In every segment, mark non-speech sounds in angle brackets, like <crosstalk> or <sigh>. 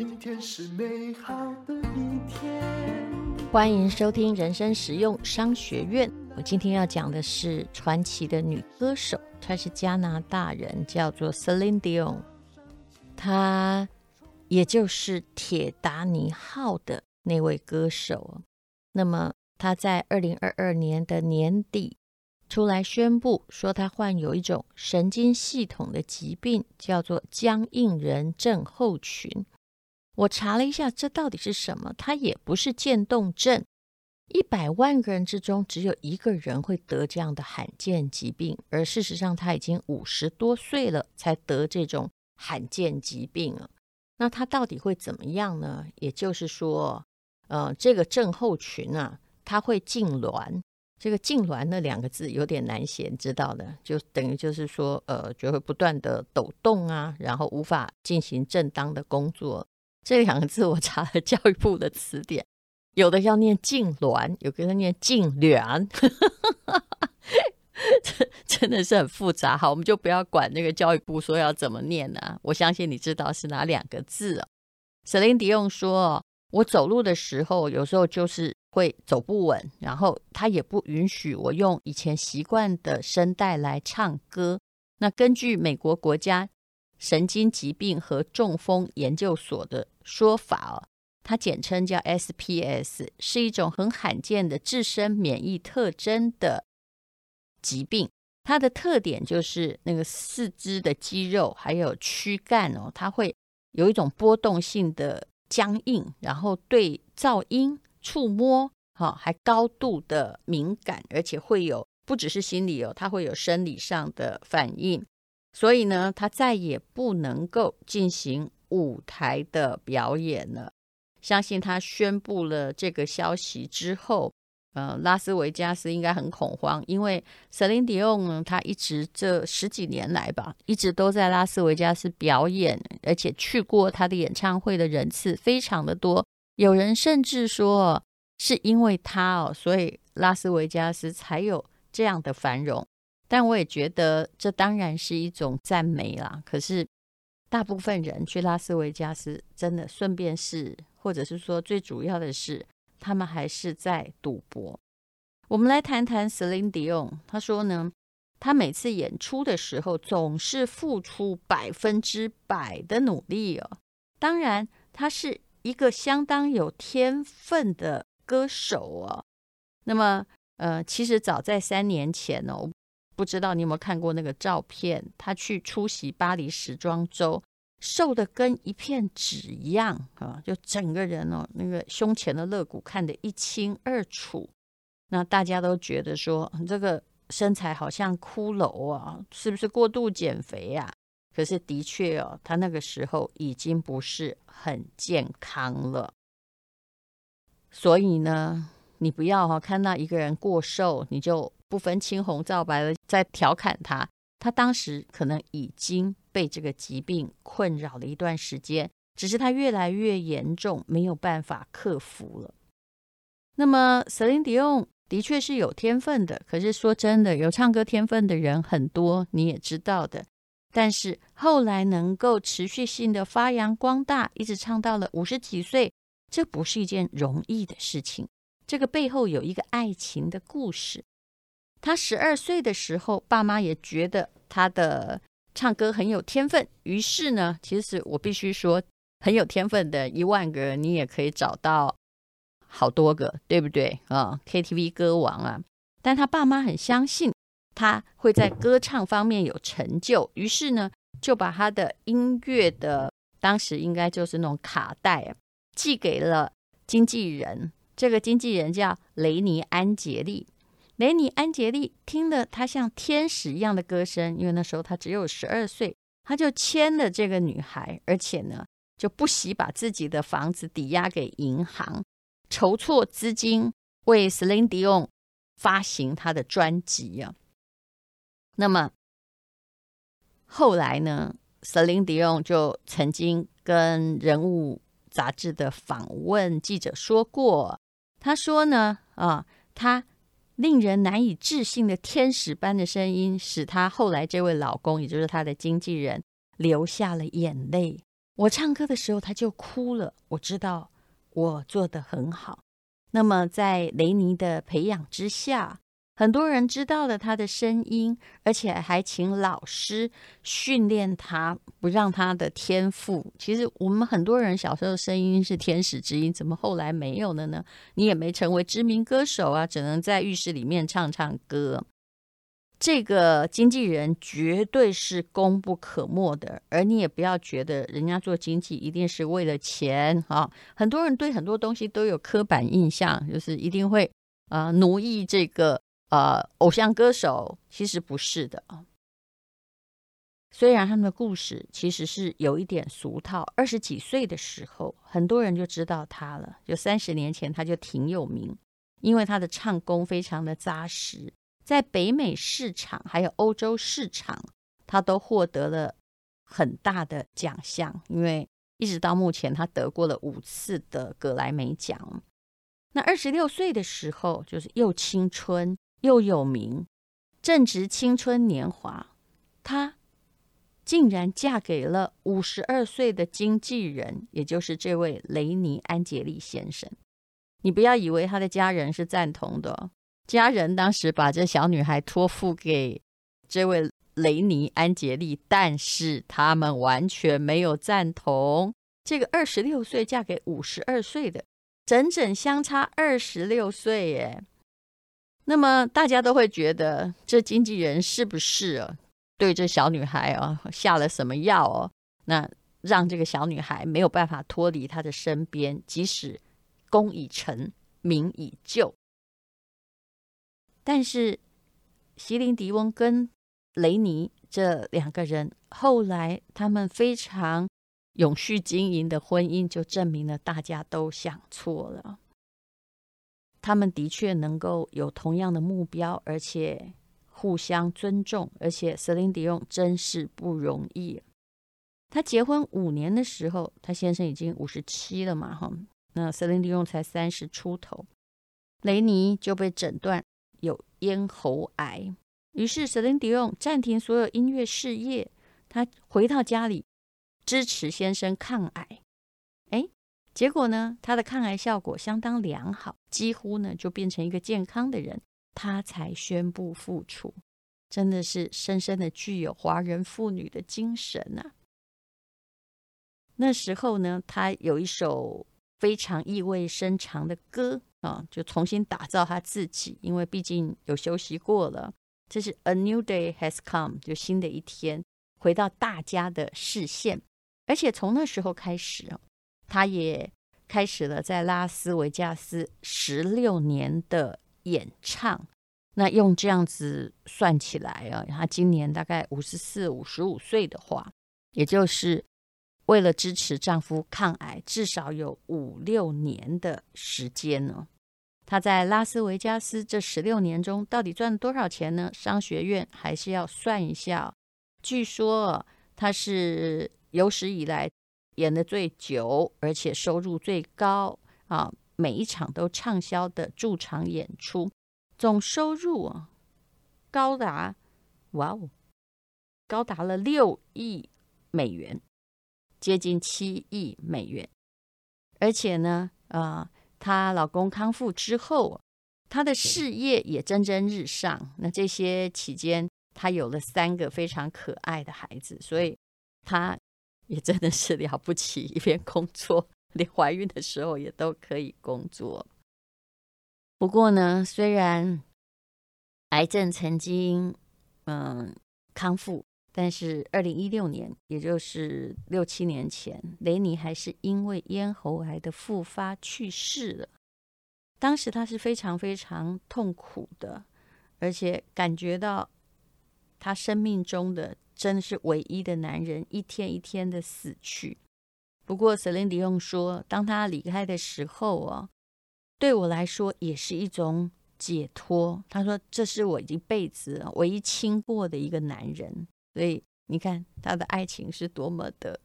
今天是美好的一天。欢迎收听人生实用商学院。我今天要讲的是传奇的女歌手，她是加拿大人，叫做 Celine Dion。她也就是铁达尼号的那位歌手。那么她在二零二二年的年底出来宣布说，她患有一种神经系统的疾病，叫做僵硬人症候群。我查了一下，这到底是什么？它也不是渐冻症，一百万个人之中只有一个人会得这样的罕见疾病，而事实上他已经五十多岁了才得这种罕见疾病了。那他到底会怎么样呢？也就是说，呃，这个症候群啊，他会痉挛。这个痉挛那两个字有点难写，知道的，就等于就是说，呃，就会不断的抖动啊，然后无法进行正当的工作。这两个字我查了教育部的词典，有的要念痉挛，有的要念痙攣，这 <laughs> 真的是很复杂。好，我们就不要管那个教育部说要怎么念了啊。我相信你知道是哪两个字啊。Celine Dion 说：“我走路的时候，有时候就是会走不稳，然后他也不允许我用以前习惯的声带来唱歌。那根据美国国家。”神经疾病和中风研究所的说法哦，它简称叫 SPS，是一种很罕见的自身免疫特征的疾病。它的特点就是那个四肢的肌肉还有躯干哦，它会有一种波动性的僵硬，然后对噪音、触摸，哈，还高度的敏感，而且会有不只是心理哦，它会有生理上的反应。所以呢，他再也不能够进行舞台的表演了。相信他宣布了这个消息之后，呃，拉斯维加斯应该很恐慌，因为 Celine Dion 呢，他一直这十几年来吧，一直都在拉斯维加斯表演，而且去过他的演唱会的人次非常的多。有人甚至说，是因为他哦，所以拉斯维加斯才有这样的繁荣。但我也觉得这当然是一种赞美啦。可是大部分人去拉斯维加斯，真的顺便是，或者是说最主要的是，他们还是在赌博。我们来谈谈 Celine Dion，他说呢，他每次演出的时候总是付出百分之百的努力哦。当然，他是一个相当有天分的歌手哦。那么，呃，其实早在三年前哦。不知道你有没有看过那个照片？他去出席巴黎时装周，瘦得跟一片纸一样啊！就整个人哦，那个胸前的肋骨看得一清二楚。那大家都觉得说，这个身材好像骷髅啊，是不是过度减肥呀？可是的确哦，他那个时候已经不是很健康了。所以呢，你不要哈看到一个人过瘦，你就。不分青红皂白的在调侃他，他当时可能已经被这个疾病困扰了一段时间，只是他越来越严重，没有办法克服了。那么，Celine Dion 的确是有天分的，可是说真的，有唱歌天分的人很多，你也知道的。但是后来能够持续性的发扬光大，一直唱到了五十几岁，这不是一件容易的事情。这个背后有一个爱情的故事。他十二岁的时候，爸妈也觉得他的唱歌很有天分，于是呢，其实我必须说，很有天分的一万个，你也可以找到好多个，对不对啊？KTV 歌王啊，但他爸妈很相信他会在歌唱方面有成就，于是呢，就把他的音乐的当时应该就是那种卡带，寄给了经纪人，这个经纪人叫雷尼安杰利。雷尼安杰利听了他像天使一样的歌声，因为那时候他只有十二岁，他就签了这个女孩，而且呢，就不惜把自己的房子抵押给银行，筹措资金为 Celine Dion 发行他的专辑啊。那么后来呢，Celine Dion 就曾经跟《人物》杂志的访问记者说过，他说呢，啊，他。令人难以置信的天使般的声音，使她后来这位老公，也就是她的经纪人，流下了眼泪。我唱歌的时候她就哭了，我知道我做得很好。那么在雷尼的培养之下，很多人知道了他的声音，而且还请老师训练他，不让他的天赋。其实我们很多人小时候声音是天使之音，怎么后来没有了呢？你也没成为知名歌手啊，只能在浴室里面唱唱歌。这个经纪人绝对是功不可没的，而你也不要觉得人家做经纪一定是为了钱啊。很多人对很多东西都有刻板印象，就是一定会啊、奴役这个。呃，偶像歌手其实不是的啊。虽然他们的故事其实是有一点俗套，二十几岁的时候，很多人就知道他了。就三十年前他就挺有名，因为他的唱功非常的扎实，在北美市场还有欧洲市场，他都获得了很大的奖项。因为一直到目前，他得过了五次的格莱美奖。那二十六岁的时候，就是又青春。又有名，正值青春年华，她竟然嫁给了五十二岁的经纪人，也就是这位雷尼安杰利先生。你不要以为他的家人是赞同的，家人当时把这小女孩托付给这位雷尼安杰利，但是他们完全没有赞同这个二十六岁嫁给五十二岁的，整整相差二十六岁耶。那么大家都会觉得这经纪人是不是，对这小女孩啊下了什么药哦？那让这个小女孩没有办法脱离他的身边，即使功已成，名已就。但是席琳迪翁跟雷尼这两个人后来他们非常永续经营的婚姻，就证明了大家都想错了。他们的确能够有同样的目标，而且互相尊重，而且瑟琳迪翁真是不容易。他结婚五年的时候，他先生已经五十七了嘛，哈，那瑟琳迪翁才三十出头，雷尼就被诊断有咽喉癌，于是瑟琳迪翁暂停所有音乐事业，他回到家里支持先生抗癌。结果呢，他的抗癌效果相当良好，几乎呢就变成一个健康的人，他才宣布复出，真的是深深的具有华人妇女的精神啊。那时候呢，他有一首非常意味深长的歌啊，就重新打造他自己，因为毕竟有休息过了。这是 A New Day Has Come，就新的一天回到大家的视线，而且从那时候开始他也开始了在拉斯维加斯十六年的演唱。那用这样子算起来啊，他今年大概五十四、五十五岁的话，也就是为了支持丈夫抗癌，至少有五六年的时间呢。他在拉斯维加斯这十六年中，到底赚了多少钱呢？商学院还是要算一下。据说他是有史以来。演的最久，而且收入最高啊！每一场都畅销的驻场演出，总收入啊高达哇哦，高达了六亿美元，接近七亿美元。而且呢，啊，她老公康复之后，她的事业也蒸蒸日上。那这些期间，她有了三个非常可爱的孩子，所以她。也真的是了不起，一边工作，连怀孕的时候也都可以工作。不过呢，虽然癌症曾经嗯康复，但是二零一六年，也就是六七年前，雷尼还是因为咽喉癌的复发去世了。当时他是非常非常痛苦的，而且感觉到他生命中的。真的是唯一的男人，一天一天的死去。不过，瑟琳迪翁说，当他离开的时候啊，对我来说也是一种解脱。他说，这是我一辈子唯一亲过的一个男人。所以，你看他的爱情是多么的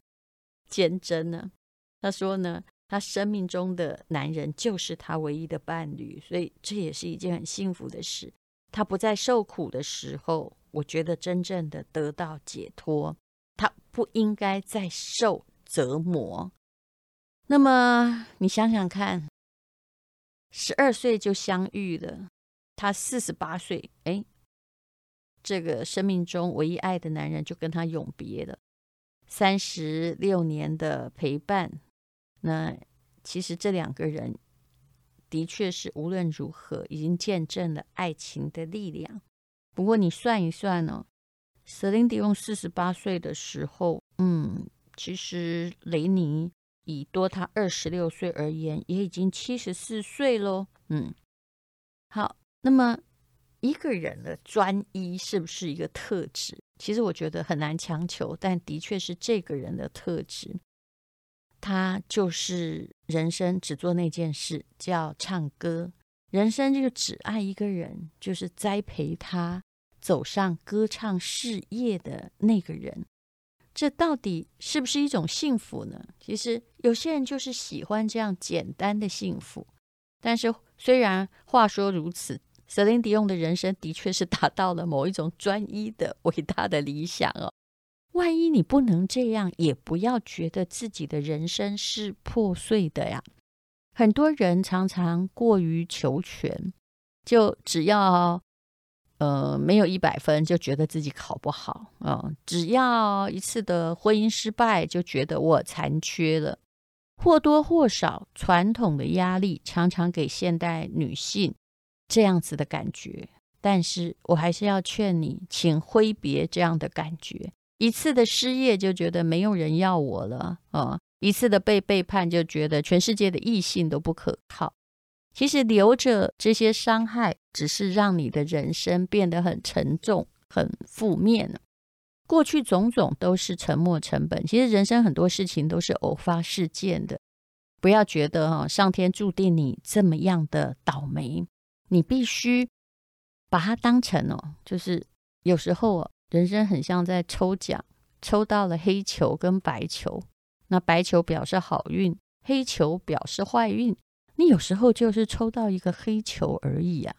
坚贞呢？他说呢，他生命中的男人就是他唯一的伴侣，所以这也是一件很幸福的事。他不再受苦的时候，我觉得真正的得到解脱。他不应该再受折磨。那么你想想看，十二岁就相遇了，他四十八岁，哎，这个生命中唯一爱的男人就跟他永别了。三十六年的陪伴，那其实这两个人的确是无论如何已经见证了爱情的力量。不过你算一算呢，瑟琳迪翁四十八岁的时候，嗯，其实雷尼以多他二十六岁而言，也已经七十四岁喽。嗯，好，那么一个人的专一是不是一个特质？其实我觉得很难强求，但的确是这个人的特质。他就是人生只做那件事，叫唱歌。人生就只爱一个人，就是栽培他走上歌唱事业的那个人。这到底是不是一种幸福呢？其实有些人就是喜欢这样简单的幸福。但是虽然话说如此，瑟琳迪翁的人生的确是达到了某一种专一的伟大的理想哦。万一你不能这样，也不要觉得自己的人生是破碎的呀。很多人常常过于求全，就只要呃没有一百分，就觉得自己考不好啊、只要一次的婚姻失败，就觉得我残缺了。或多或少，传统的压力常常给现代女性这样子的感觉。但是我还是要劝你，请挥别这样的感觉。一次的失业就觉得没有人要我了啊。一次的被背叛，就觉得全世界的异性都不可靠。其实留着这些伤害，只是让你的人生变得很沉重、很负面。过去种种都是沉没成本。其实人生很多事情都是偶发事件的，不要觉得哈，上天注定你这么样的倒霉。你必须把它当成哦，就是有时候哦人生很像在抽奖，抽到了黑球跟白球。那白球表示好运，黑球表示坏运。你有时候就是抽到一个黑球而已啊，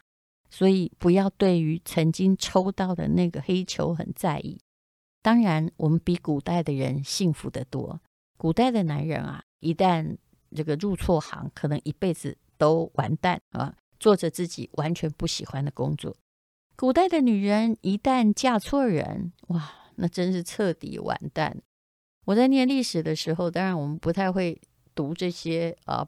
所以不要对于曾经抽到的那个黑球很在意。当然，我们比古代的人幸福得多。古代的男人啊，一旦这个入错行，可能一辈子都完蛋啊，做着自己完全不喜欢的工作。古代的女人一旦嫁错人，哇，那真是彻底完蛋。我在念历史的时候，当然我们不太会读这些啊、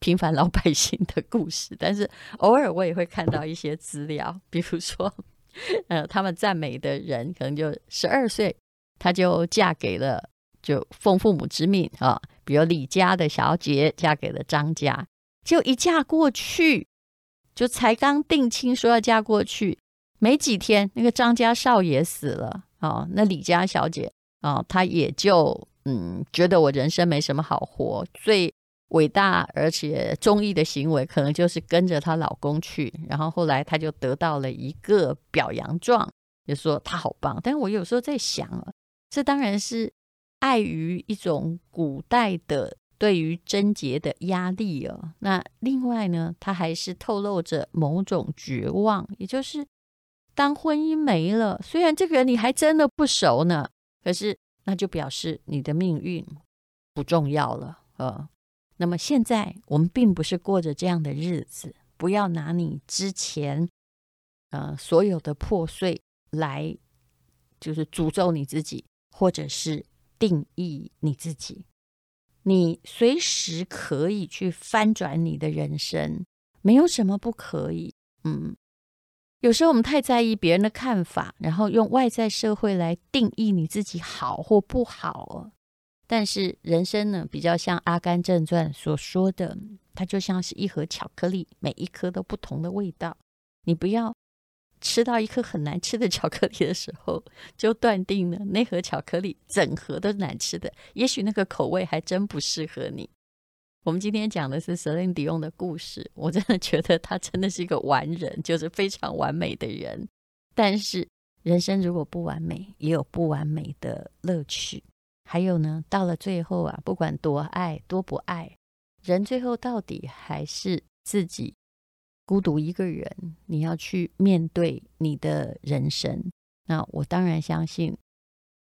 平凡老百姓的故事，但是偶尔我也会看到一些资料，比如说，呃，他们赞美的人可能就十二岁，他就嫁给了，就奉父母之命啊，比如李家的小姐嫁给了张家，就一嫁过去，就才刚定亲说要嫁过去，没几天那个张家少爷死了啊，那李家小姐。啊，她也就嗯，觉得我人生没什么好活，最伟大而且忠义的行为，可能就是跟着她老公去。然后后来她就得到了一个表扬状，就说她好棒。但是我有时候在想啊，这当然是碍于一种古代的对于贞洁的压力哦。那另外呢，她还是透露着某种绝望，也就是当婚姻没了，虽然这个人你还真的不熟呢。可是，那就表示你的命运不重要了，呃。那么现在我们并不是过着这样的日子，不要拿你之前呃所有的破碎来，就是诅咒你自己，或者是定义你自己。你随时可以去翻转你的人生，没有什么不可以，嗯。有时候我们太在意别人的看法，然后用外在社会来定义你自己好或不好。哦但是人生呢，比较像《阿甘正传》所说的，它就像是一盒巧克力，每一颗都不同的味道。你不要吃到一颗很难吃的巧克力的时候，就断定了那盒巧克力整盒都难吃的。也许那个口味还真不适合你。我们今天讲的是瑟琳迪翁的故事，我真的觉得他真的是一个完人，就是非常完美的人。但是人生如果不完美，也有不完美的乐趣。还有呢，到了最后啊，不管多爱多不爱，人最后到底还是自己孤独一个人。你要去面对你的人生。那我当然相信，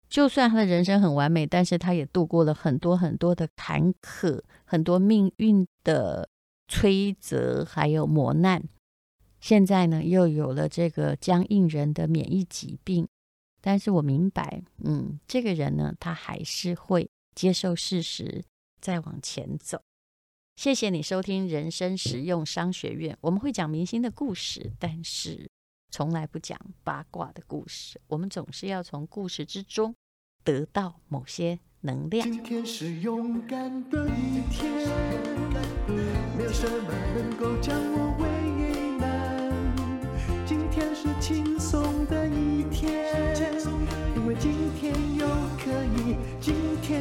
就算他的人生很完美，但是他也度过了很多很多的坎坷，很多命运的摧折，还有磨难。现在呢，又有了这个僵硬人的免疫疾病。但是我明白，嗯，这个人呢，他还是会接受事实，再往前走。谢谢你收听人生实用商学院，我们会讲明星的故事，但是从来不讲八卦的故事。我们总是要从故事之中得到某些能量。今天是勇敢的一天，没有什么能够将我为难。今天是轻松的一天，因为今天又可以，今天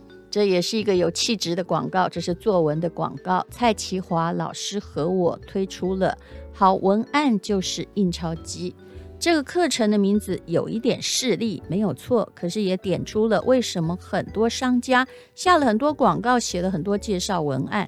这也是一个有气质的广告，这是作文的广告。蔡其华老师和我推出了《好文案就是印钞机》这个课程的名字有一点势利，没有错，可是也点出了为什么很多商家下了很多广告，写了很多介绍文案。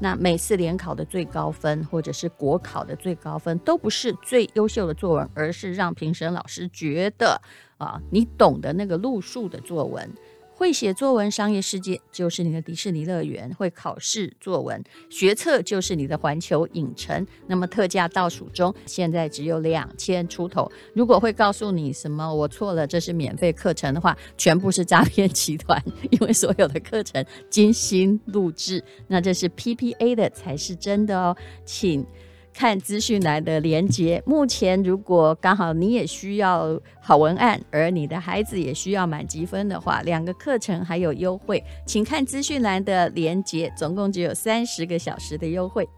那每次联考的最高分，或者是国考的最高分，都不是最优秀的作文，而是让评审老师觉得啊，你懂得那个路数的作文。会写作文，商业世界就是你的迪士尼乐园；会考试作文，学测就是你的环球影城。那么特价倒数中，现在只有两千出头。如果会告诉你什么我错了，这是免费课程的话，全部是诈骗集团，因为所有的课程精心录制，那这是 PPA 的才是真的哦，请。看资讯栏的连接。目前，如果刚好你也需要好文案，而你的孩子也需要满积分的话，两个课程还有优惠，请看资讯栏的连接，总共只有三十个小时的优惠。